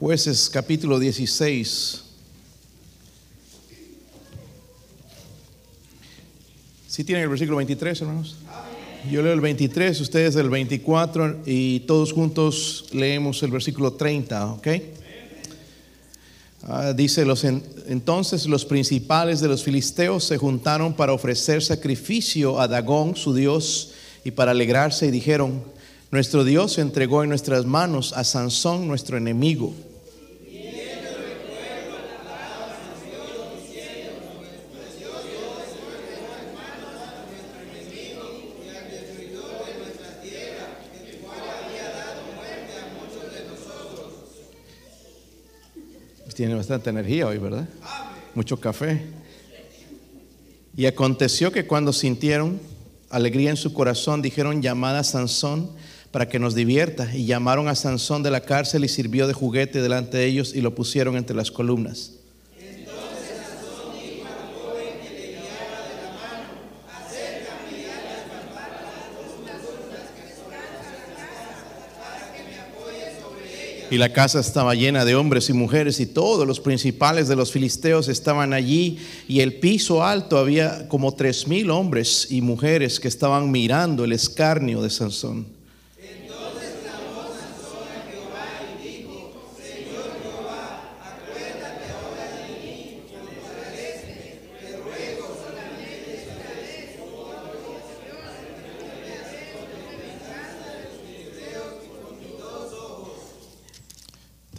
Jueces capítulo 16. ¿Sí tienen el versículo 23, hermanos? Yo leo el 23, ustedes el 24 y todos juntos leemos el versículo 30, ¿ok? Ah, dice, los entonces los principales de los filisteos se juntaron para ofrecer sacrificio a Dagón, su dios, y para alegrarse y dijeron, nuestro Dios entregó en nuestras manos a Sansón, nuestro enemigo. Tiene bastante energía hoy, ¿verdad? Mucho café. Y aconteció que cuando sintieron alegría en su corazón, dijeron, llamada a Sansón para que nos divierta. Y llamaron a Sansón de la cárcel y sirvió de juguete delante de ellos y lo pusieron entre las columnas. Y la casa estaba llena de hombres y mujeres y todos los principales de los filisteos estaban allí y el piso alto había como tres mil hombres y mujeres que estaban mirando el escarnio de Sansón.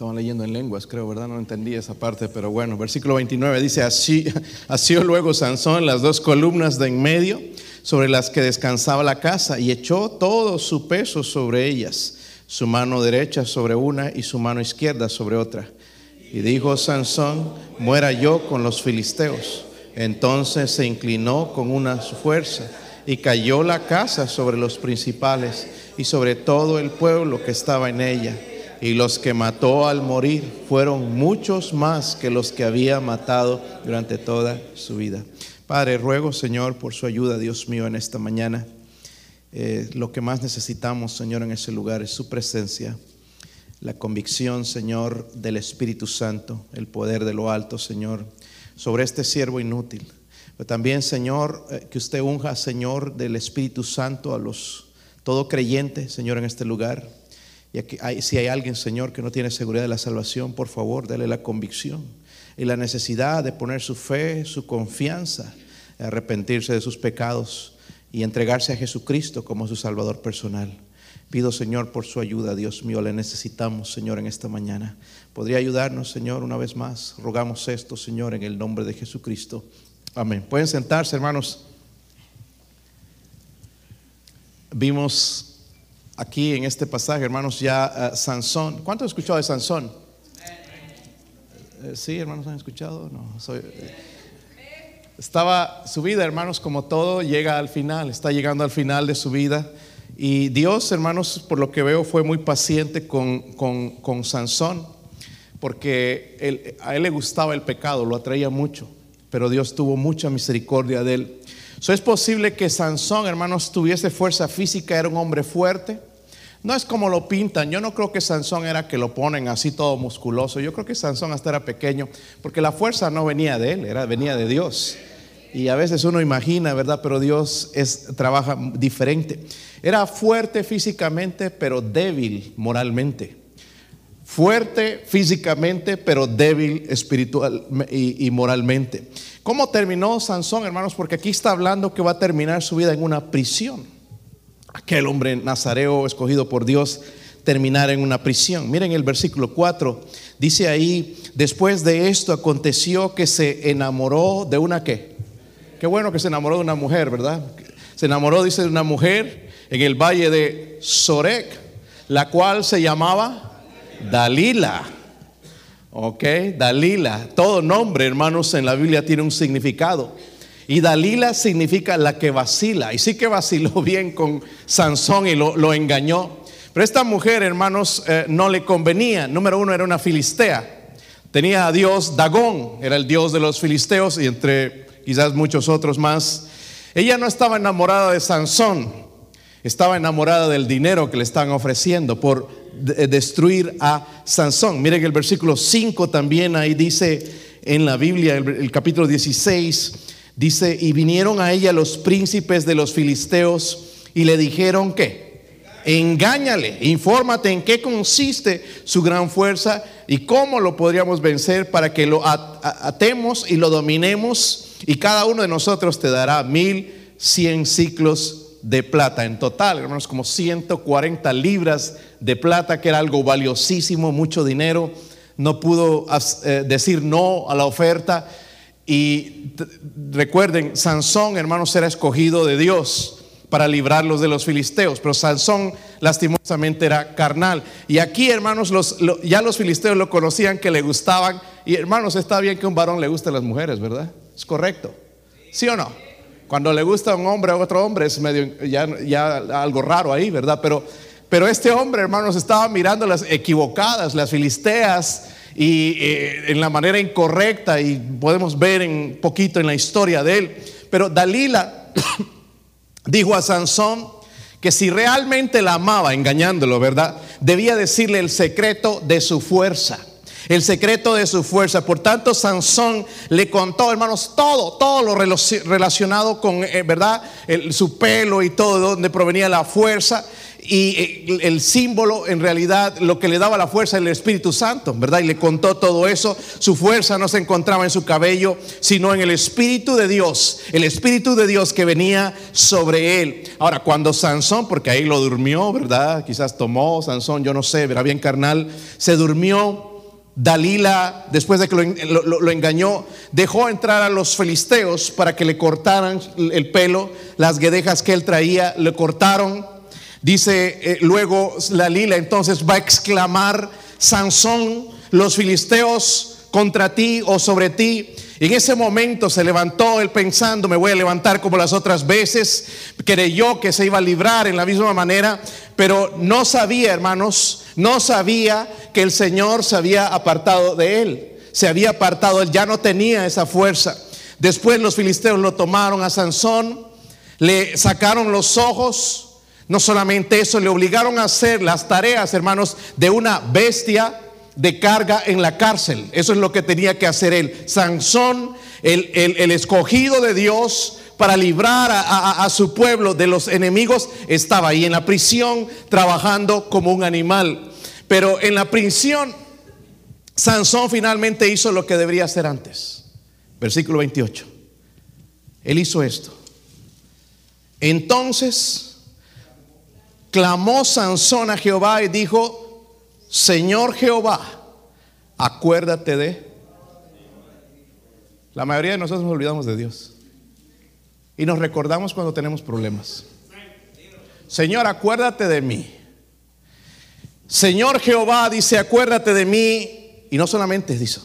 Estaban leyendo en creo, ¿verdad? No entendí esa parte, pero bueno, versículo 29 dice, así, asió luego Sansón las dos columnas de en medio sobre las que descansaba la casa y echó todo su peso sobre ellas, su mano derecha sobre una y su mano izquierda sobre otra. Y dijo Sansón, muera yo con los filisteos. Entonces se inclinó con una fuerza y cayó la casa sobre los principales y sobre todo el pueblo que estaba en ella y los que mató al morir fueron muchos más que los que había matado durante toda su vida. Padre, ruego, Señor, por su ayuda, Dios mío, en esta mañana. Eh, lo que más necesitamos, Señor, en ese lugar es su presencia, la convicción, Señor, del Espíritu Santo, el poder de lo alto, Señor, sobre este siervo inútil. Pero también, Señor, eh, que usted unja, Señor, del Espíritu Santo a los todo creyente, Señor, en este lugar y si hay alguien, Señor, que no tiene seguridad de la salvación, por favor, dale la convicción y la necesidad de poner su fe, su confianza, arrepentirse de sus pecados y entregarse a Jesucristo como su Salvador personal. Pido, Señor, por su ayuda, Dios mío, le necesitamos, Señor, en esta mañana. ¿Podría ayudarnos, Señor, una vez más? Rogamos esto, Señor, en el nombre de Jesucristo. Amén. Pueden sentarse, hermanos. Vimos aquí en este pasaje, hermanos, ya uh, Sansón. ¿Cuánto han escuchado de Sansón? Eh, sí, hermanos, ¿han escuchado? No, soy, eh, estaba su vida, hermanos, como todo, llega al final, está llegando al final de su vida. Y Dios, hermanos, por lo que veo, fue muy paciente con, con, con Sansón, porque a él le gustaba el pecado, lo atraía mucho, pero Dios tuvo mucha misericordia de él. So, es posible que Sansón, hermanos, tuviese fuerza física, era un hombre fuerte, no es como lo pintan. Yo no creo que Sansón era que lo ponen así todo musculoso. Yo creo que Sansón hasta era pequeño, porque la fuerza no venía de él, era, venía de Dios. Y a veces uno imagina, ¿verdad? Pero Dios es, trabaja diferente. Era fuerte físicamente, pero débil moralmente. Fuerte físicamente, pero débil espiritual y, y moralmente. ¿Cómo terminó Sansón, hermanos? Porque aquí está hablando que va a terminar su vida en una prisión aquel hombre nazareo escogido por Dios terminar en una prisión. Miren el versículo 4, dice ahí, después de esto aconteció que se enamoró de una qué. Qué bueno que se enamoró de una mujer, ¿verdad? Se enamoró, dice, de una mujer en el valle de Sorek, la cual se llamaba Dalila. Ok, Dalila. Todo nombre, hermanos, en la Biblia tiene un significado. Y Dalila significa la que vacila. Y sí que vaciló bien con Sansón y lo, engañó. Pero esta mujer, hermanos, eh, no le convenía. Número uno, era una filistea. Tenía a Dios Dagón, era el Dios de los filisteos y entre quizás muchos otros más. Ella no estaba enamorada de Sansón, estaba enamorada del dinero que le estaban ofreciendo por destruir a Sansón. Miren el versículo 5 también ahí dice en la Biblia, el capítulo 16, dice, y vinieron a ella los príncipes de los filisteos y le dijeron que, engáñale, infórmate en qué consiste su gran fuerza y cómo lo podríamos vencer para que lo atemos y lo dominemos y cada uno de nosotros te dará mil cien ciclos de plata. En total, hermanos, como 140 libras de plata, que era algo valiosísimo, mucho dinero. No pudo eh, decir no a la oferta. Y recuerden, Sansón, hermanos, era escogido de Dios para librarlos de los filisteos, pero Sansón lastimosamente era carnal. Y aquí, hermanos, ya los filisteos lo conocían que le gustaban. Y hermanos, está bien que un varón le guste las mujeres, ¿verdad? Es correcto. ¿Sí o no? Cuando le gusta a un hombre a otro hombre es medio ya, ya algo raro ahí, ¿verdad? Pero este hombre, hermanos, estaba mirando las equivocadas, las filisteas, y eh, en la manera incorrecta, y podemos ver un poquito en la historia de él. Pero Dalila dijo a Sansón que si realmente la amaba, engañándolo, ¿verdad? Debía decirle el secreto de su fuerza el secreto de su fuerza. Por tanto, Sansón le contó, hermanos, todo, todo lo relacionado con, eh, ¿verdad? su pelo y todo, de donde provenía la fuerza. Y eh, el símbolo, en realidad, lo que le daba la fuerza el Espíritu Santo, ¿verdad? Y le contó todo eso. Su fuerza no se encontraba en su cabello, sino en el Espíritu de Dios. El Espíritu de Dios que venía sobre él. Ahora, cuando Sansón, porque ahí lo durmió, ¿verdad? Quizás tomó Sansón, yo no sé, verá bien carnal, se durmió Dalila, después de que lo, engañó, dejó entrar a los filisteos para que le cortaran el pelo, las guedejas que él traía, le cortaron. Dice eh, luego Dalila, entonces va a exclamar, Sansón, los filisteos contra ti o sobre ti. En ese momento se levantó él pensando, me voy a levantar como las otras veces. Creyó que se iba a librar en la misma manera, pero no sabía, hermanos, no sabía que el Señor se había apartado de él. Se había apartado, él ya no tenía esa fuerza. Después los filisteos lo tomaron a Sansón, le sacaron los ojos. No solamente eso, le obligaron a hacer las tareas, hermanos, de una bestia de carga en la cárcel. Eso es lo que tenía que hacer él. Sansón, el, el, escogido de Dios para librar a, a, su pueblo de los enemigos, estaba ahí en la prisión trabajando como un animal. Pero en la prisión, Sansón finalmente hizo lo que debería hacer antes. Versículo 28. Él hizo esto. Entonces clamó Sansón a Jehová y dijo, Señor Jehová, acuérdate de... La mayoría de nosotros nos olvidamos de Dios. Y nos recordamos cuando tenemos problemas. Señor, acuérdate de mí. Señor Jehová dice, acuérdate de mí. Y no solamente dice,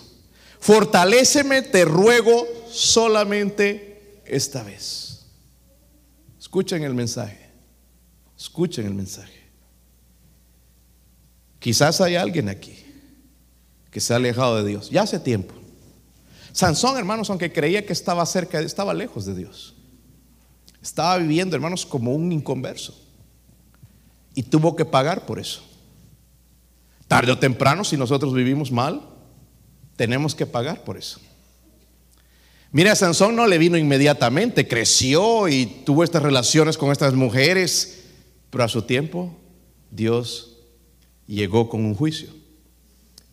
fortaléceme, te ruego solamente esta vez. Escuchen el mensaje. Escuchen el mensaje. Quizás hay alguien aquí que se ha alejado de Dios, ya hace tiempo. Sansón, hermanos, aunque creía que estaba cerca, estaba lejos de Dios. Estaba viviendo, hermanos, como un inconverso. Y tuvo que pagar por eso. Tarde o temprano, si nosotros vivimos mal, tenemos que pagar por eso. Mira, a Sansón no le vino inmediatamente, creció y tuvo estas relaciones con estas mujeres, pero a su tiempo Dios llegó con un juicio.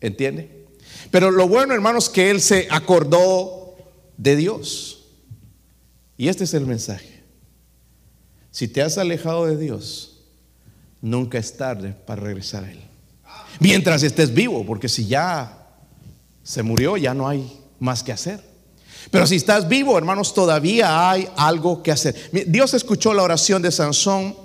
¿Entiende? Pero lo bueno, hermanos, que él se acordó de Dios. Y este es el mensaje. Si te has alejado de Dios, nunca es tarde para regresar a Él. Mientras estés vivo, porque si ya se murió, ya no hay más que hacer. Pero si estás vivo, hermanos, todavía hay algo que hacer. Dios escuchó la oración de Sansón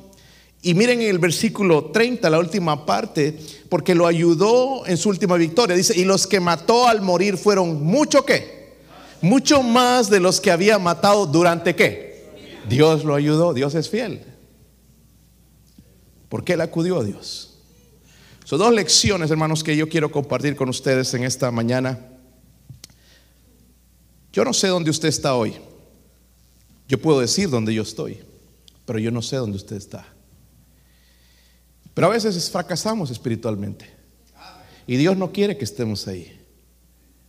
y miren en el versículo 30, la última parte, porque lo ayudó en su última victoria. Dice, y los que mató al morir fueron mucho qué? Mucho más de los que había matado durante qué? Dios lo ayudó, Dios es fiel. Porque él acudió a Dios. Son dos lecciones, hermanos, que yo quiero compartir con ustedes en esta mañana. Yo no sé dónde usted está hoy. Yo puedo decir dónde yo estoy, pero yo no sé dónde usted está. Pero a veces fracasamos espiritualmente. Y Dios no quiere que estemos ahí.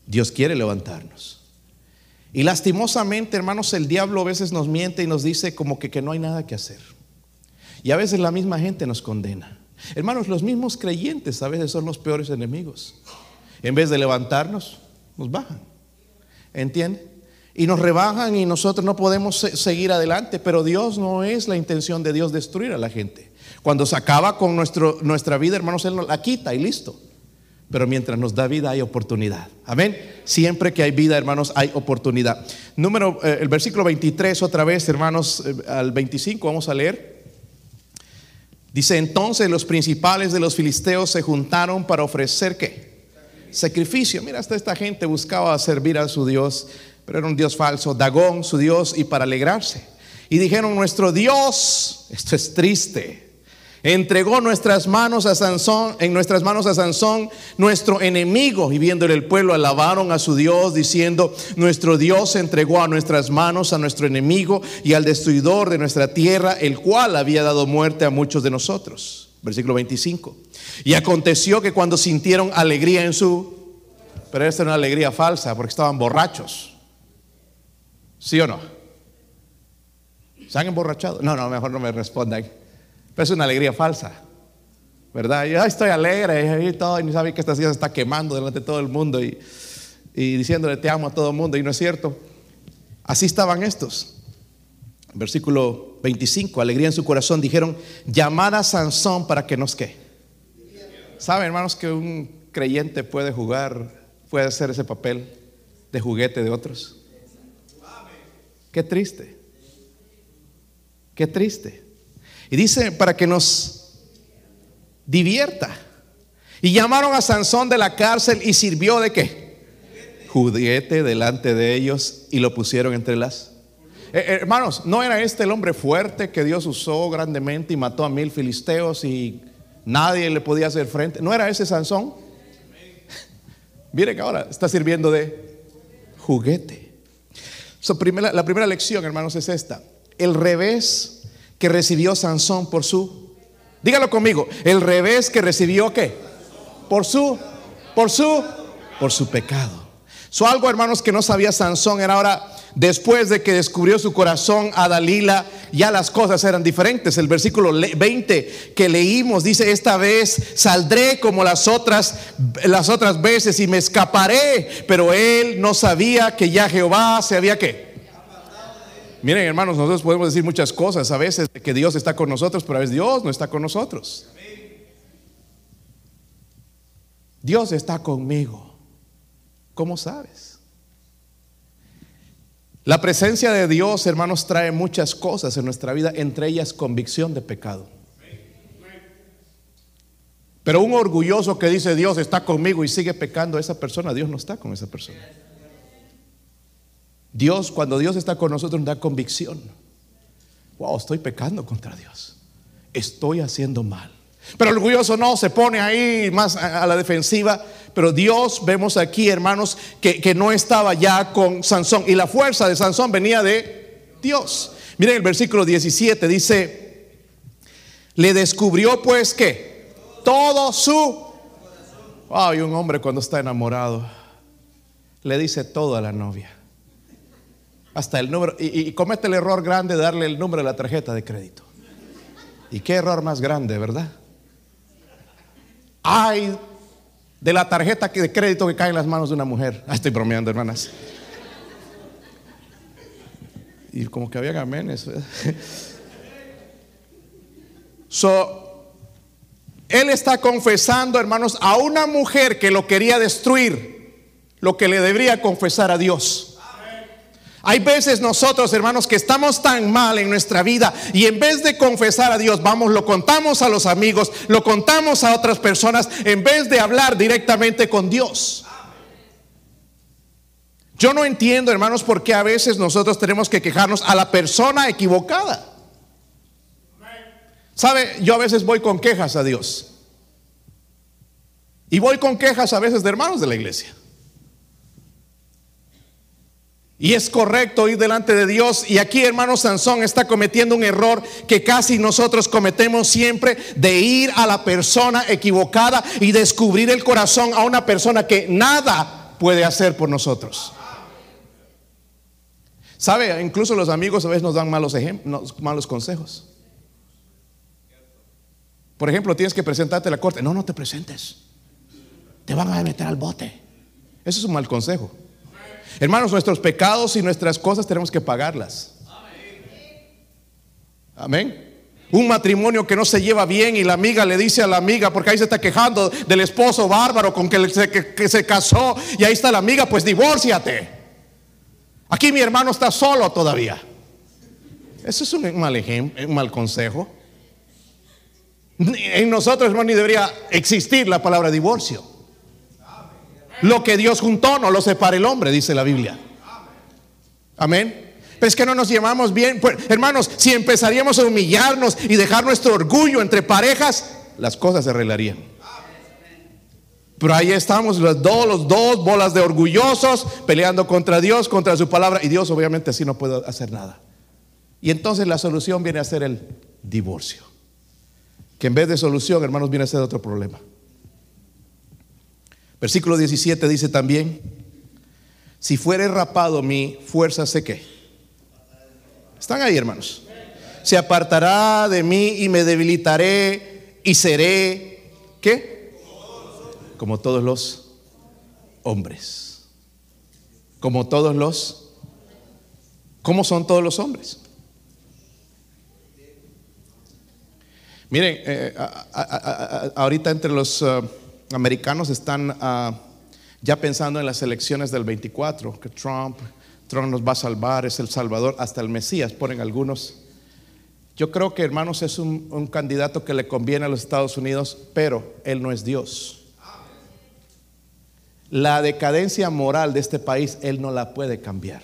Dios quiere levantarnos. Y lastimosamente, hermanos, el diablo a veces nos miente y nos dice como que, que no hay nada que hacer. Y a veces la misma gente nos condena. Hermanos, los mismos creyentes a veces son los peores enemigos. En vez de levantarnos, nos bajan. ¿Entiende? Y nos rebajan y nosotros no podemos seguir adelante, pero Dios no es la intención de Dios destruir a la gente. Cuando se acaba con nuestro, nuestra vida, hermanos, Él nos la quita y listo. Pero mientras nos da vida hay oportunidad. Amén. Siempre que hay vida, hermanos, hay oportunidad. Número, eh, el versículo 23, otra vez, hermanos, eh, al 25, vamos a leer. Dice, entonces los principales de los filisteos se juntaron para ofrecer qué? Sacrificio. Mira, hasta esta gente buscaba servir a su Dios, pero era un Dios falso, Dagón, su Dios, y para alegrarse. Y dijeron, nuestro Dios, esto es triste Entregó nuestras manos a Sansón, en nuestras manos a Sansón, nuestro enemigo, y viéndole el pueblo alabaron a su Dios, diciendo, nuestro Dios entregó a nuestras manos a nuestro enemigo y al destruidor de nuestra tierra, el cual había dado muerte a muchos de nosotros. Versículo 25. Y aconteció que cuando sintieron alegría en su, pero esta era una alegría falsa, porque estaban borrachos. ¿Sí o no? ¿Se han emborrachado? No, no, mejor no me respondan es una alegría falsa. ¿Verdad? Yo estoy alegre y todo, y no sabe que esta ciudad se está quemando delante de todo el mundo y, y diciéndole te amo a todo el mundo, y no es cierto. Así estaban estos. Versículo 25, alegría en su corazón, dijeron, llamad a Sansón para que nos qué. ¿Saben, hermanos, que un creyente puede jugar, puede hacer ese papel de juguete de otros? Qué triste. Qué triste. Y dice, para que nos divierta. Y llamaron a Sansón de la cárcel y sirvió de qué? Juguete delante de ellos y lo pusieron entre las... Eh, hermanos, ¿no era este el hombre fuerte que Dios usó grandemente y mató a mil filisteos y nadie le podía hacer frente? ¿No era ese Sansón? Mire que ahora está sirviendo de juguete. La primera lección, hermanos, es esta. El revés que recibió Sansón por su, dígalo conmigo, el revés que recibió qué? Por su, por su, por su pecado. So algo, hermanos, que no sabía Sansón era ahora, después de que descubrió su corazón a Dalila, ya las cosas eran diferentes. El versículo 20 que leímos dice, esta vez saldré como las otras, las otras veces y me escaparé. Pero él no sabía que ya Jehová se había que Miren, hermanos, nosotros podemos decir muchas cosas a veces que Dios está con nosotros, pero a veces Dios no está con nosotros. Dios está conmigo. ¿Cómo sabes? La presencia de Dios, hermanos, trae muchas cosas en nuestra vida, entre ellas convicción de pecado. Pero un orgulloso que dice Dios está conmigo y sigue pecando, esa persona, Dios no está con esa persona. Dios, cuando Dios está con nosotros, nos da convicción. Wow, estoy pecando contra Dios. Estoy haciendo mal. Pero el orgulloso no, se pone ahí más a la defensiva. Pero Dios, vemos aquí, hermanos, que, que no estaba ya con Sansón. Y la fuerza de Sansón venía de Dios. Miren el versículo 17, dice, le descubrió pues que todo su... Wow, y un hombre cuando está enamorado le dice todo a la novia hasta el número, y, comete el error grande de darle el número de la tarjeta de crédito. ¿Y qué error más grande, verdad? Ay, de la tarjeta de crédito que cae en las manos de una mujer. Ah, estoy bromeando, hermanas. Y como que había gamenes. So, él está confesando, hermanos, a una mujer que lo quería destruir, lo que le debería confesar a Dios. Hay veces nosotros, hermanos, que estamos tan mal en nuestra vida y en vez de confesar a Dios, vamos, lo contamos a los amigos, lo contamos a otras personas, en vez de hablar directamente con Dios. Yo no entiendo, hermanos, por qué a veces nosotros tenemos que quejarnos a la persona equivocada. ¿Sabe? Yo a veces voy con quejas a Dios. Y voy con quejas a veces de hermanos de la iglesia. Y es correcto ir delante de Dios. Y aquí, hermano Sansón está cometiendo un error que casi nosotros cometemos siempre de ir a la persona equivocada y descubrir el corazón a una persona que nada puede hacer por nosotros. ¿Sabe? Incluso los amigos a veces nos dan malos, ejemplos, malos consejos. Por ejemplo, tienes que presentarte a la corte. No, no te presentes. Te van a meter al bote. Eso es un mal consejo. Hermanos, nuestros pecados y nuestras cosas tenemos que pagarlas. Amén. Un matrimonio que no se lleva bien y la amiga le dice a la amiga, porque ahí se está quejando del esposo bárbaro con que se, que, se casó y ahí está la amiga, pues divórciate. Aquí mi hermano está solo todavía. Eso es un mal ejemplo, un mal consejo. En nosotros, hermano, ni debería existir la palabra divorcio. Lo que Dios juntó no lo separa el hombre, dice la Biblia. Amén. Pero es que no nos llevamos bien. Pues, hermanos, si empezaríamos a humillarnos y dejar nuestro orgullo entre parejas, las cosas se arreglarían. Pero ahí estamos los dos, los dos bolas de orgullosos peleando contra Dios, contra su palabra. Y Dios obviamente así no puede hacer nada. Y entonces la solución viene a ser el divorcio. Que en vez de solución, hermanos, viene a ser otro problema. Versículo 17 dice también, si fuere rapado mi fuerza sé que. Están ahí, hermanos. Se apartará de mí y me debilitaré y seré, ¿qué? Como todos los hombres. Como todos los... ¿Cómo son todos los hombres? Miren, eh, ahorita entre los... Uh, americanos están ah, ya pensando en las elecciones del 24, que Trump, Trump nos va a salvar, es el Salvador, hasta el Mesías, ponen algunos. Yo creo que, hermanos, es un, un candidato que le conviene a los Estados Unidos, pero él no es Dios. La decadencia moral de este país, él no la puede cambiar.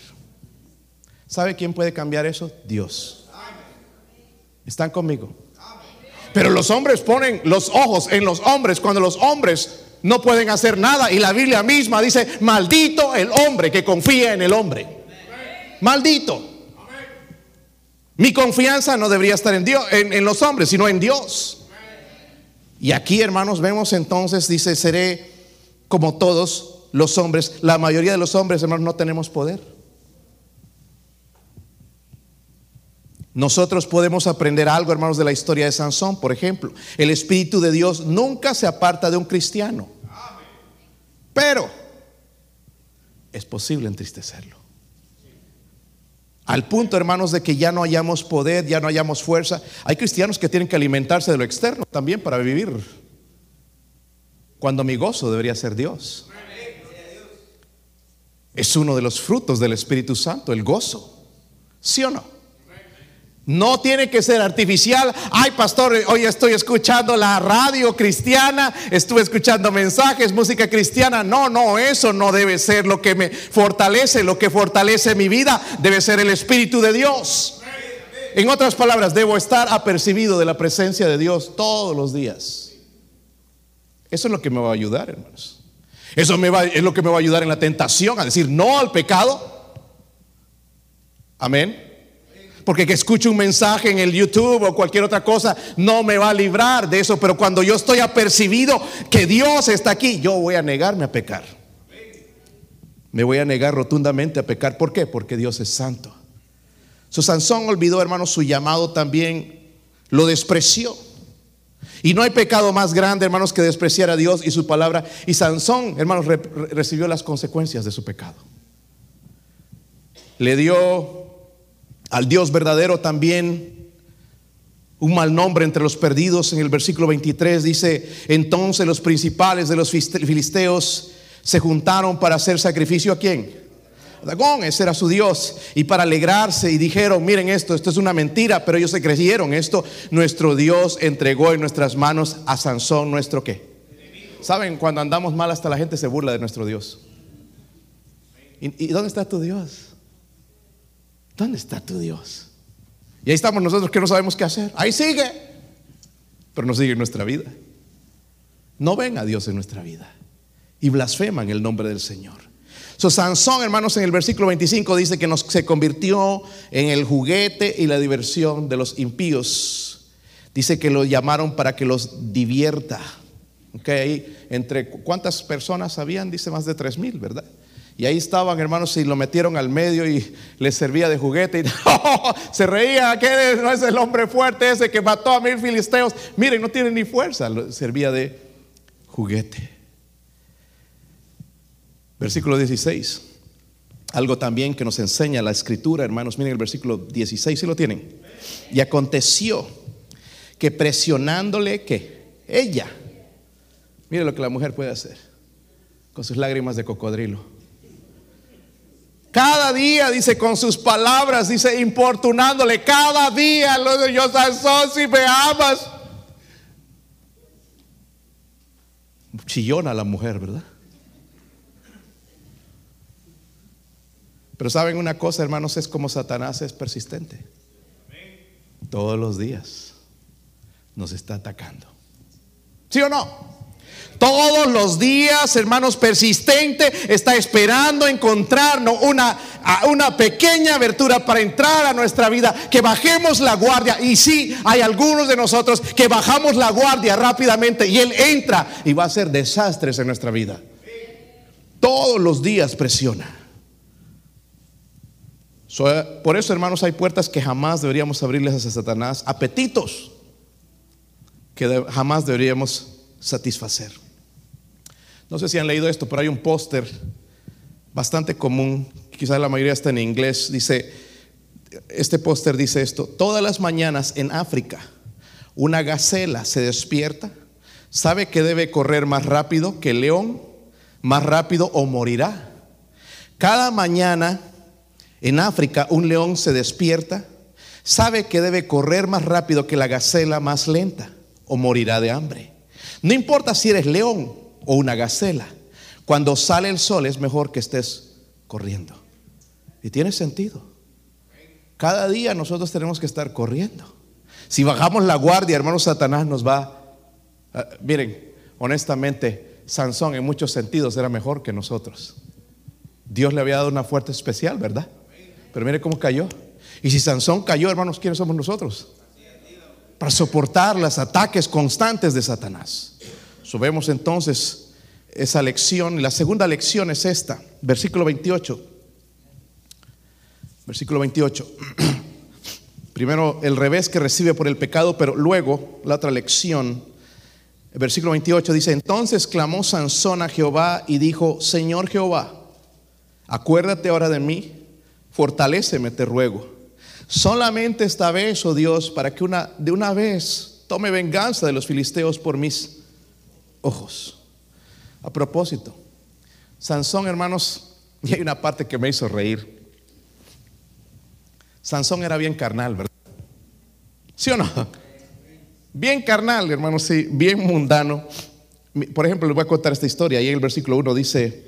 ¿Sabe quién puede cambiar eso? Dios. ¿Están conmigo? Pero los hombres ponen los ojos en los hombres cuando los hombres no pueden hacer nada. Y la Biblia misma dice, maldito el hombre que confía en el hombre. Maldito. Mi confianza no debería estar en Dios, en, los hombres, sino en Dios. Y aquí, hermanos, vemos entonces, dice, seré como todos los hombres. La mayoría de los hombres, hermanos, no tenemos poder. Nosotros podemos aprender algo, hermanos, de la historia de Sansón, por ejemplo. El Espíritu de Dios nunca se aparta de un cristiano. Pero es posible entristecerlo. Al punto, hermanos, de que ya no hayamos poder, ya no hayamos fuerza. Hay cristianos que tienen que alimentarse de lo externo también para vivir. Cuando mi gozo debería ser Dios. Es uno de los frutos del Espíritu Santo, el gozo. ¿Sí o no? No tiene que ser artificial. Ay, pastor, hoy estoy escuchando la radio cristiana, estuve escuchando mensajes, música cristiana. No, no, eso no debe ser lo que me fortalece. Lo que fortalece mi vida debe ser el Espíritu de Dios. En otras palabras, debo estar apercibido de la presencia de Dios todos los días. Eso es lo que me va a ayudar, hermanos. Eso es lo que me va a ayudar en la tentación, a decir no al pecado. Amén porque que escuche un mensaje en el YouTube o cualquier otra cosa no me va a librar de eso. Pero cuando yo estoy apercibido que Dios está aquí, yo voy a negarme a pecar. Me voy a negar rotundamente a pecar. ¿Por qué? Porque Dios es santo. Su Sansón olvidó, hermanos, su llamado también lo despreció. Y no hay pecado más grande, hermanos, que despreciar a Dios y su palabra. Y Sansón, hermanos, recibió las consecuencias de su pecado. Le dio al Dios verdadero también un mal nombre entre los perdidos. En el versículo 23 dice, entonces los principales de los filisteos se juntaron para hacer sacrificio a quién? Dagón, ese era su Dios. Y para alegrarse y dijeron, miren esto, esto es una mentira, pero ellos se creyeron esto. Nuestro Dios entregó en nuestras manos a Sansón, nuestro qué. Saben, cuando andamos mal hasta la gente se burla de nuestro Dios. ¿Y, y dónde está tu Dios? ¿Dónde está tu Dios? Y ahí estamos nosotros que no sabemos qué hacer. Ahí sigue. Pero no sigue en nuestra vida. No ven a Dios en nuestra vida. Y blasfeman el nombre del Señor. So, Sansón, hermanos, en el versículo 25 dice que nos, se convirtió en el juguete y la diversión de los impíos. Dice que lo llamaron para que los divierta. Ok, entre cuántas personas habían, dice más de tres mil, ¿verdad? Y ahí estaban, hermanos, y lo metieron al medio y les servía de juguete. Y se reía, que no es el hombre fuerte ese que mató a mil filisteos. Miren, no tiene ni fuerza, servía de juguete. Versículo 16. Algo también que nos enseña la escritura, hermanos. Miren el versículo 16, si lo tienen. Y aconteció que presionándole que ella, mire lo que la mujer puede hacer con sus lágrimas de cocodrilo. Cada día, dice, con sus palabras, dice, importunándole, cada día, lo yo, si me amas. Chillona la mujer, ¿verdad? Pero saben una cosa, hermanos, es como Satanás es persistente. Todos los días nos está atacando. ¿Sí o no? Todos los días, hermanos, persistente, está esperando encontrarnos una, una pequeña abertura para entrar a nuestra vida, que bajemos la guardia. Y sí, hay algunos de nosotros que bajamos la guardia rápidamente y Él entra y va a hacer desastres en nuestra vida. Todos los días presiona por eso, hermanos, hay puertas que jamás deberíamos abrirles a Satanás, apetitos que jamás deberíamos satisfacer. No sé si han leído esto, pero hay un póster bastante común, quizás la mayoría está en inglés, dice, este póster dice esto, todas las mañanas en África una gacela se despierta, sabe que debe correr más rápido que el león, más rápido o morirá. Cada mañana en África un león se despierta, sabe que debe correr más rápido que la gacela más lenta o morirá de hambre. No importa si eres león o una gacela, cuando sale el sol es mejor que estés corriendo. Y tiene sentido. Cada día nosotros tenemos que estar corriendo. Si bajamos la guardia, hermano Satanás nos va... Ah, miren, honestamente, Sansón en muchos sentidos era mejor que nosotros. Dios le había dado una fuerza especial, ¿verdad? Pero mire cómo cayó. Y si Sansón cayó, hermanos, ¿quiénes somos nosotros? Para soportar los ataques constantes de Satanás. Subemos entonces esa lección. La segunda lección es esta, versículo 28. Versículo 28. Primero el revés que recibe por el pecado, pero luego la otra lección. El versículo 28 dice, entonces clamó Sansón a Jehová y dijo, Señor Jehová, acuérdate ahora de mí fortaléceme, te ruego. Solamente esta vez, oh Dios, para que una, de una vez tome venganza de los filisteos por mis ojos. A propósito, Sansón, hermanos, y hay una parte que me hizo reír. Sansón era bien carnal, ¿verdad? ¿Sí o no? Bien carnal, hermanos, sí, bien mundano. Por ejemplo, les voy a contar esta historia. Ahí en el versículo 1 dice,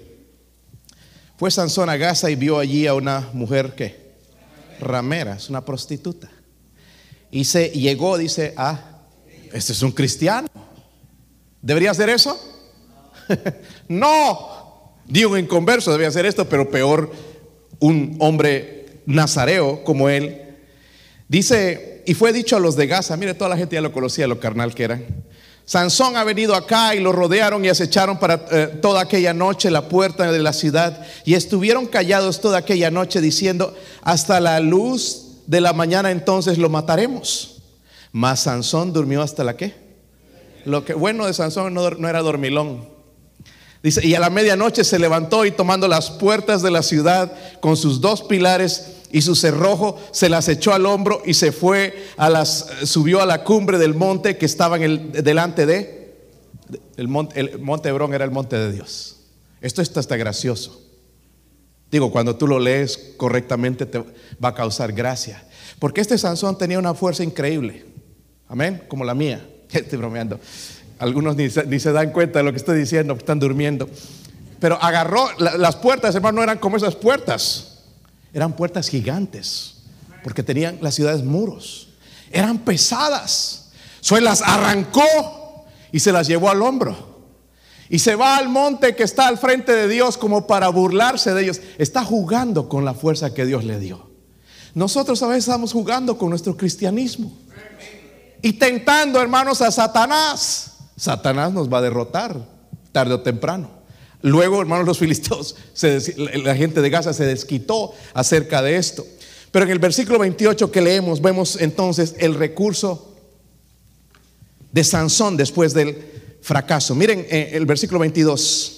fue Sansón a Gaza y vio allí a una mujer que ramera, es una prostituta. Y se llegó, dice, ah, este es un cristiano. ¿Debería hacer eso? no, digo en converso, debía hacer esto, pero peor un hombre nazareo como él. Dice, y fue dicho a los de Gaza, mire, toda la gente ya lo conocía, lo carnal que eran. Sansón ha venido acá y lo rodearon y acecharon para eh, toda aquella noche la puerta de la ciudad y estuvieron callados toda aquella noche diciendo, hasta la luz de la mañana entonces lo mataremos. Mas Sansón durmió hasta la qué? Lo que bueno de Sansón no, no era dormilón. Dice, y a la medianoche se levantó y tomando las puertas de la ciudad con sus dos pilares y su cerrojo se las echó al hombro y se fue a las subió a la cumbre del monte que estaba en el, delante de el monte, el monte Hebrón era el monte de Dios. Esto está hasta gracioso. Digo, cuando tú lo lees correctamente te va a causar gracia. Porque este Sansón tenía una fuerza increíble. Amén, como la mía. Estoy bromeando. Algunos ni se, dan cuenta de lo que estoy diciendo, están durmiendo. Pero agarró las puertas, hermano, no eran como esas puertas eran puertas gigantes, porque tenían las ciudades muros. Eran pesadas. So las arrancó y se las llevó al hombro. Y se va al monte que está al frente de Dios como para burlarse de ellos. Está jugando con la fuerza que Dios le dio. Nosotros a veces estamos jugando con nuestro cristianismo. Y tentando, hermanos, a Satanás. Satanás nos va a derrotar tarde o temprano. Luego, hermanos, los filisteos, la gente de Gaza se desquitó acerca de esto. Pero en el versículo 28 que leemos, vemos entonces el recurso de Sansón después del fracaso. Miren eh, el versículo 22.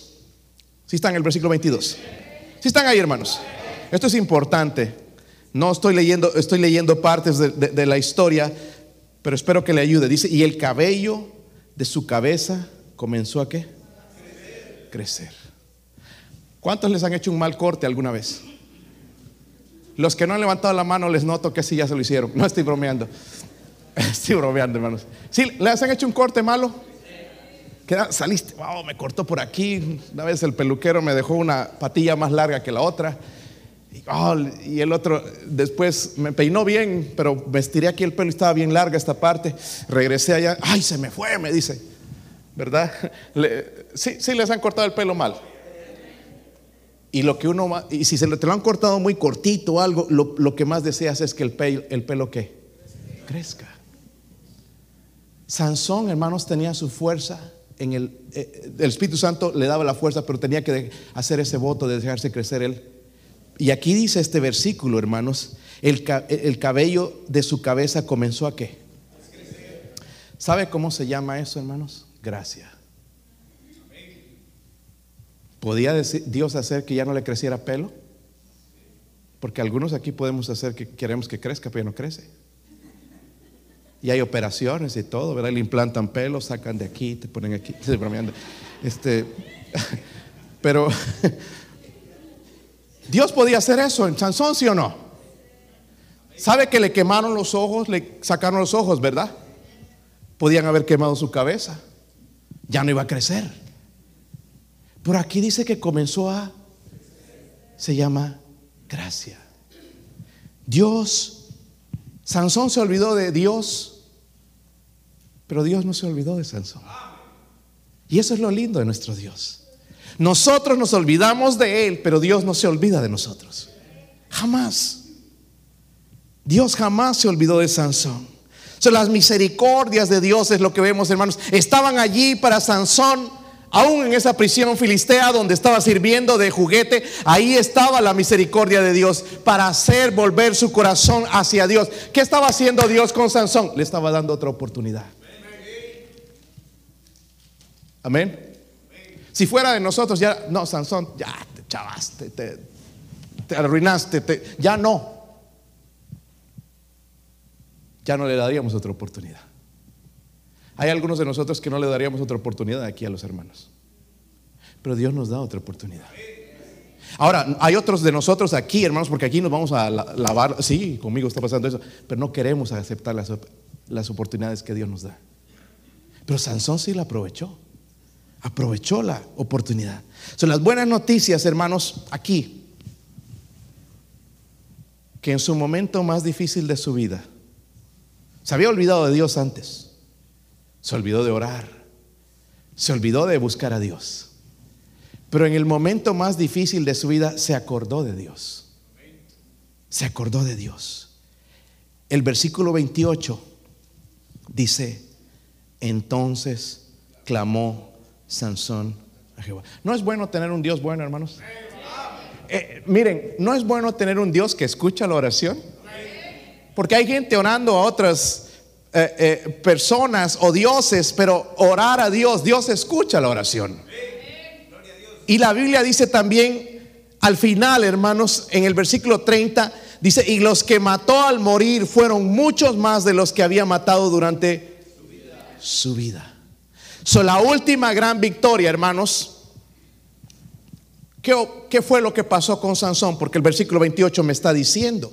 Si están en el versículo 22? Si están ahí, hermanos? Esto es importante. No estoy leyendo, estoy leyendo partes de, la historia, pero espero que le ayude. Dice, y el cabello de su cabeza comenzó a qué? Crecer. ¿Cuántos les han hecho un mal corte alguna vez? Los que no han levantado la mano les noto que sí ya se lo hicieron. No estoy bromeando. Estoy bromeando, hermanos. ¿Sí les han hecho un corte malo? saliste, wow, me cortó por aquí. Una vez el peluquero me dejó una patilla más larga que la otra. Y, oh, y el otro después me peinó bien, pero me aquí el pelo y estaba bien larga esta parte. Regresé allá, ay, se me fue, me dice. ¿Verdad? sí, sí les han cortado el pelo mal. Y lo que uno y si se te lo han cortado muy cortito o algo, lo, que más deseas es que el pelo, el pelo ¿qué? crezca. Sansón, hermanos, tenía su fuerza en el, eh, el Espíritu Santo le daba la fuerza, pero tenía que hacer ese voto de dejarse crecer él. Y aquí dice este versículo, hermanos, el, el cabello de su cabeza comenzó a qué? ¿Sabe cómo se llama eso, hermanos? Gracia. ¿Podía Dios hacer que ya no le creciera pelo? Porque algunos aquí podemos hacer que queremos que crezca, pero ya no crece. Y hay operaciones y todo, ¿verdad? Le implantan pelo, sacan de aquí, te ponen aquí. Estoy bromeando. Este, pero Dios podía hacer eso en Sansón, ¿sí o no? ¿Sabe que le quemaron los ojos, le sacaron los ojos, verdad? Podían haber quemado su cabeza. Ya no iba a crecer. Por aquí dice que comenzó a, se llama gracia. Dios, Sansón se olvidó de Dios, pero Dios no se olvidó de Sansón. Y eso es lo lindo de nuestro Dios. Nosotros nos olvidamos de Él, pero Dios no se olvida de nosotros. Jamás. Dios jamás se olvidó de Sansón. Son las misericordias de Dios es lo que vemos, hermanos. Estaban allí para Sansón Aún en esa prisión filistea donde estaba sirviendo de juguete, ahí estaba la misericordia de Dios para hacer volver su corazón hacia Dios. ¿Qué estaba haciendo Dios con Sansón? Le estaba dando otra oportunidad. Amén. Si fuera de nosotros, ya, no, Sansón, ya te chavaste, te, arruinaste, ya no. Ya no le daríamos otra oportunidad. Hay algunos de nosotros que no le daríamos otra oportunidad aquí a los hermanos. Pero Dios nos da otra oportunidad. Ahora, hay otros de nosotros aquí, hermanos, porque aquí nos vamos a lavar. Sí, conmigo está pasando eso, pero no queremos aceptar las, las oportunidades que Dios nos da. Pero Sansón sí la aprovechó. Aprovechó la oportunidad. Son las buenas noticias, hermanos, aquí. Que en su momento más difícil de su vida, se había olvidado de Dios antes. Se olvidó de orar. Se olvidó de buscar a Dios. Pero en el momento más difícil de su vida se acordó de Dios. Se acordó de Dios. El versículo 28 dice, entonces clamó Sansón a Jehová. ¿No es bueno tener un Dios bueno, hermanos? Eh, miren, ¿no es bueno tener un Dios que escucha la oración? Porque hay gente orando a otras eh, eh, personas o dioses, pero orar a Dios, Dios escucha la oración. Y la Biblia dice también al final, hermanos, en el versículo 30, dice, y los que mató al morir fueron muchos más de los que había matado durante su vida. So, la última gran victoria, hermanos, ¿qué, ¿qué fue lo que pasó con Sansón? Porque el versículo 28 me está diciendo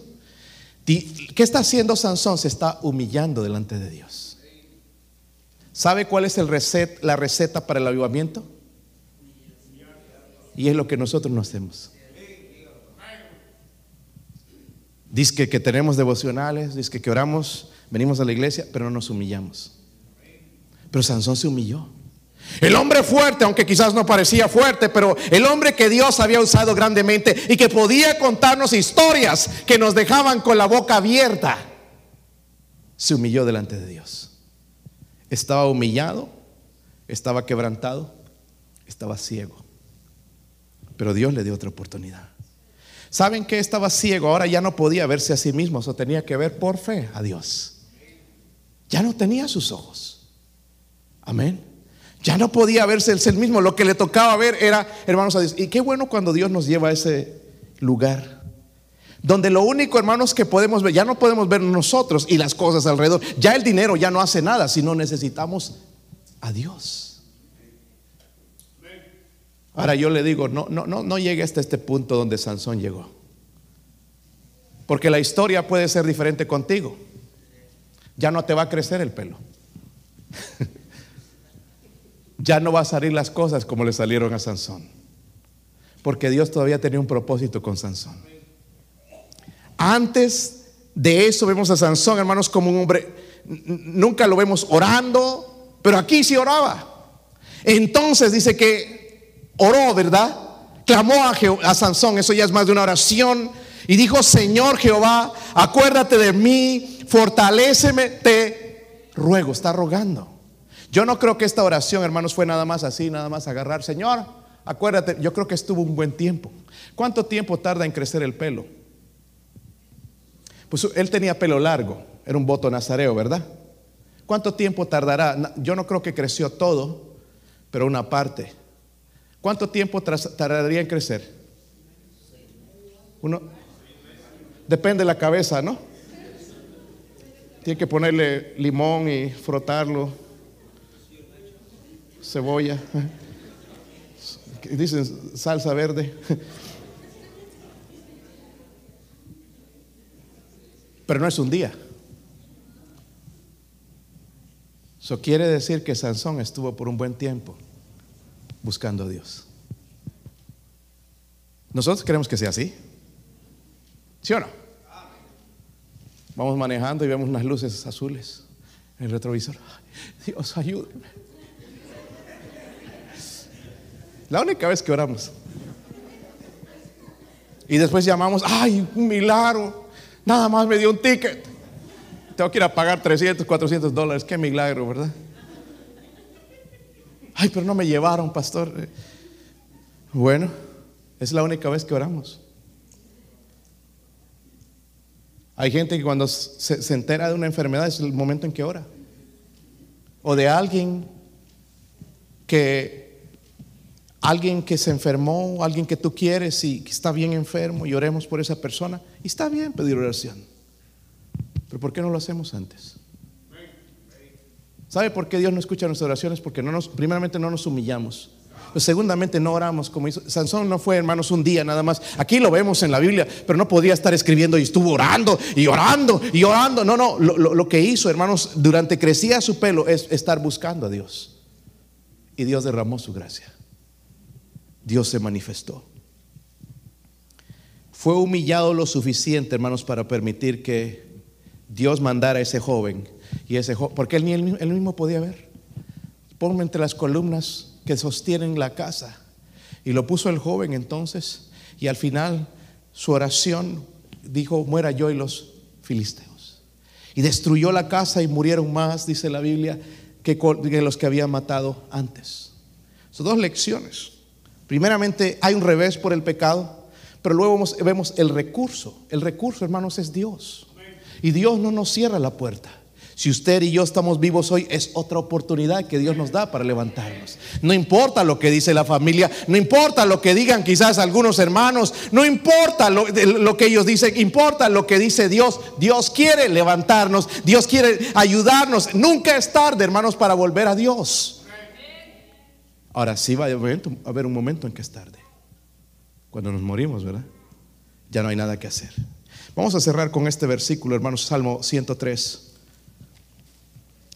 ¿Qué está haciendo Sansón? Se está humillando delante de Dios. ¿Sabe cuál es la receta para el avivamiento? Y es lo que nosotros no hacemos. Dice que, tenemos devocionales, dice que oramos, venimos a la iglesia, pero no nos humillamos. Pero Sansón se humilló. El hombre fuerte, aunque quizás no parecía fuerte, pero el hombre que Dios había usado grandemente y que podía contarnos historias que nos dejaban con la boca abierta, se humilló delante de Dios. Estaba humillado, estaba quebrantado, estaba ciego. Pero Dios le dio otra oportunidad. ¿Saben que estaba ciego? Ahora ya no podía verse a sí mismo, o tenía que ver por fe a Dios. Ya no tenía sus ojos. Amén. Ya no podía verse el mismo. Lo que le tocaba ver era, hermanos, a Dios. Y qué bueno cuando Dios nos lleva a ese lugar. Donde lo único, hermanos, que podemos ver, ya no podemos ver nosotros y las cosas alrededor. Ya el dinero ya no hace nada, sino necesitamos a Dios. Ahora yo le digo, no, no, no, no llegue hasta este punto donde Sansón llegó. Porque la historia puede ser diferente contigo. Ya no te va a crecer el pelo. ya no va a salir las cosas como le salieron a Sansón. Porque Dios todavía tenía un propósito con Sansón. Antes de eso vemos a Sansón, hermanos, como un hombre, nunca lo vemos orando, pero aquí sí oraba. Entonces dice que oró, ¿verdad? Clamó a, a Sansón, eso ya es más de una oración, y dijo, Señor Jehová, acuérdate de mí, fortaléceme, te ruego, está rogando. Yo no creo que esta oración, hermanos, fue nada más así, nada más agarrar. Señor, acuérdate, yo creo que estuvo un buen tiempo. ¿Cuánto tiempo tarda en crecer el pelo? Pues él tenía pelo largo, era un voto nazareo, ¿verdad? ¿Cuánto tiempo tardará? Yo no creo que creció todo, pero una parte. ¿Cuánto tiempo tardaría en crecer? Uno, depende de la cabeza, ¿no? Tiene que ponerle limón y frotarlo cebolla, dicen salsa verde. Pero no es un día. Eso quiere decir que Sansón estuvo por un buen tiempo buscando a Dios. Nosotros queremos que sea así. ¿Sí o no? Vamos manejando y vemos unas luces azules en el retrovisor. Dios, ayúdame. La única vez que oramos. Y después llamamos, ay, un milagro. Nada más me dio un ticket. Tengo que ir a pagar 300, 400 dólares. Qué milagro, ¿verdad? Ay, pero no me llevaron, pastor. Bueno, es la única vez que oramos. Hay gente que cuando se, se, entera de una enfermedad es el momento en que ora. O de alguien que alguien que se enfermó, alguien que tú quieres y que está bien enfermo y oremos por esa persona. Y está bien pedir oración. Pero ¿por qué no lo hacemos antes? ¿Sabe por qué Dios no escucha nuestras oraciones? Porque no nos, primeramente no nos humillamos. Pero segundamente no oramos como hizo. Sansón no fue, hermanos, un día nada más. Aquí lo vemos en la Biblia, pero no podía estar escribiendo y estuvo orando y orando y orando. No, no, lo, lo que hizo, hermanos, durante crecía su pelo es estar buscando a Dios. Y Dios derramó su gracia. Dios se manifestó. Fue humillado lo suficiente, hermanos, para permitir que Dios mandara a ese joven. Y ese porque él ni él, mismo podía ver. Ponme entre las columnas que sostienen la casa. Y lo puso el joven entonces. Y al final su oración dijo, muera yo y los filisteos. Y destruyó la casa y murieron más, dice la Biblia, que, los que había matado antes. Son dos lecciones. Primeramente hay un revés por el pecado, pero luego vemos, el recurso. El recurso, hermanos, es Dios. Y Dios no nos cierra la puerta. Si usted y yo estamos vivos hoy, es otra oportunidad que Dios nos da para levantarnos. No importa lo que dice la familia, no importa lo que digan quizás algunos hermanos, no importa lo, lo, que ellos dicen, importa lo que dice Dios. Dios quiere levantarnos, Dios quiere ayudarnos. Nunca es tarde, hermanos, para volver a Dios. Ahora sí va a haber un momento en que es tarde. Cuando nos morimos, ¿verdad? Ya no hay nada que hacer. Vamos a cerrar con este versículo, hermanos, Salmo 103.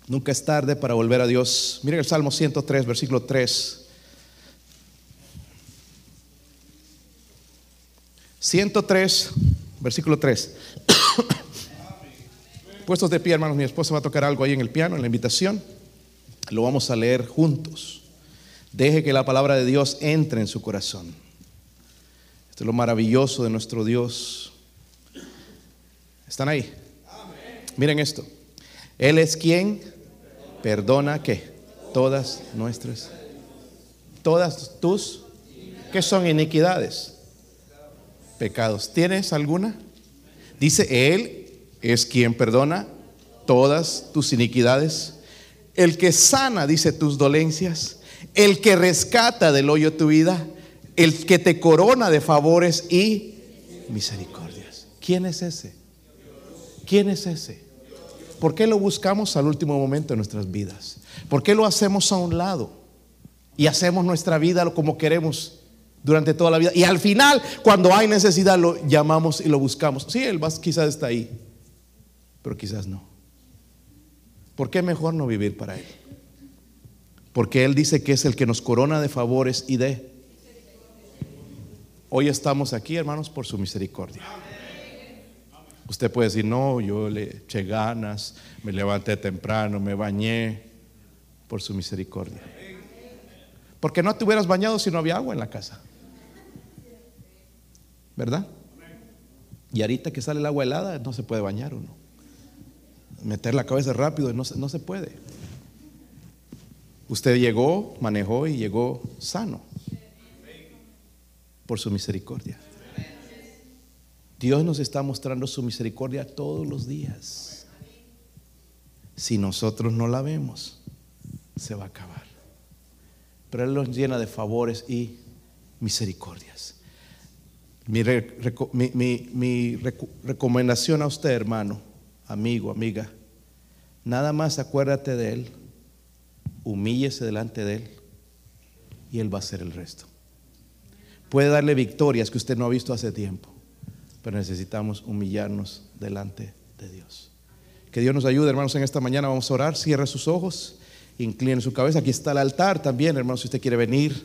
Nunca es tarde para volver a Dios. Miren el Salmo 103, versículo 3. 103, versículo 3. Puestos de pie, hermanos, mi esposa va a tocar algo ahí en el piano, en la invitación. Lo vamos a leer juntos. Deje que la palabra de Dios entre en su corazón. Esto es lo maravilloso de nuestro Dios. ¿Están ahí? Miren esto. Él es quien perdona que todas nuestras, todas tus, ¿qué son iniquidades? Pecados. ¿Tienes alguna? Dice, Él es quien perdona todas tus iniquidades. El que sana, dice, tus dolencias. El que rescata del hoyo tu vida. El que te corona de favores y misericordias. ¿Quién es ese? ¿Quién es ese? ¿Por qué lo buscamos al último momento de nuestras vidas? ¿Por qué lo hacemos a un lado? Y hacemos nuestra vida como queremos durante toda la vida. Y al final, cuando hay necesidad, lo llamamos y lo buscamos. Sí, Él quizás está ahí, pero quizás no. ¿Por qué mejor no vivir para Él? Porque Él dice que es el que nos corona de favores y de... Hoy estamos aquí, hermanos, por su misericordia. Usted puede decir, no, yo le eché ganas, me levanté temprano, me bañé por su misericordia. Porque no te hubieras bañado si no había agua en la casa. ¿Verdad? Y ahorita que sale el agua helada no se puede bañar uno. Meter la cabeza rápido no, no se puede. Usted llegó, manejó y llegó sano por su misericordia. Dios nos está mostrando su misericordia todos los días. Si nosotros no la vemos, se va a acabar. Pero Él nos llena de favores y misericordias. Mi, recomendación a usted, hermano, amigo, amiga, nada más acuérdate de Él, humíllese delante de Él y Él va a hacer el resto. Puede darle victorias que usted no ha visto hace tiempo, pero necesitamos humillarnos delante de Dios. Que Dios nos ayude, hermanos, en esta mañana vamos a orar, cierre sus ojos, incline su cabeza. Aquí está el altar también, hermanos, si usted quiere venir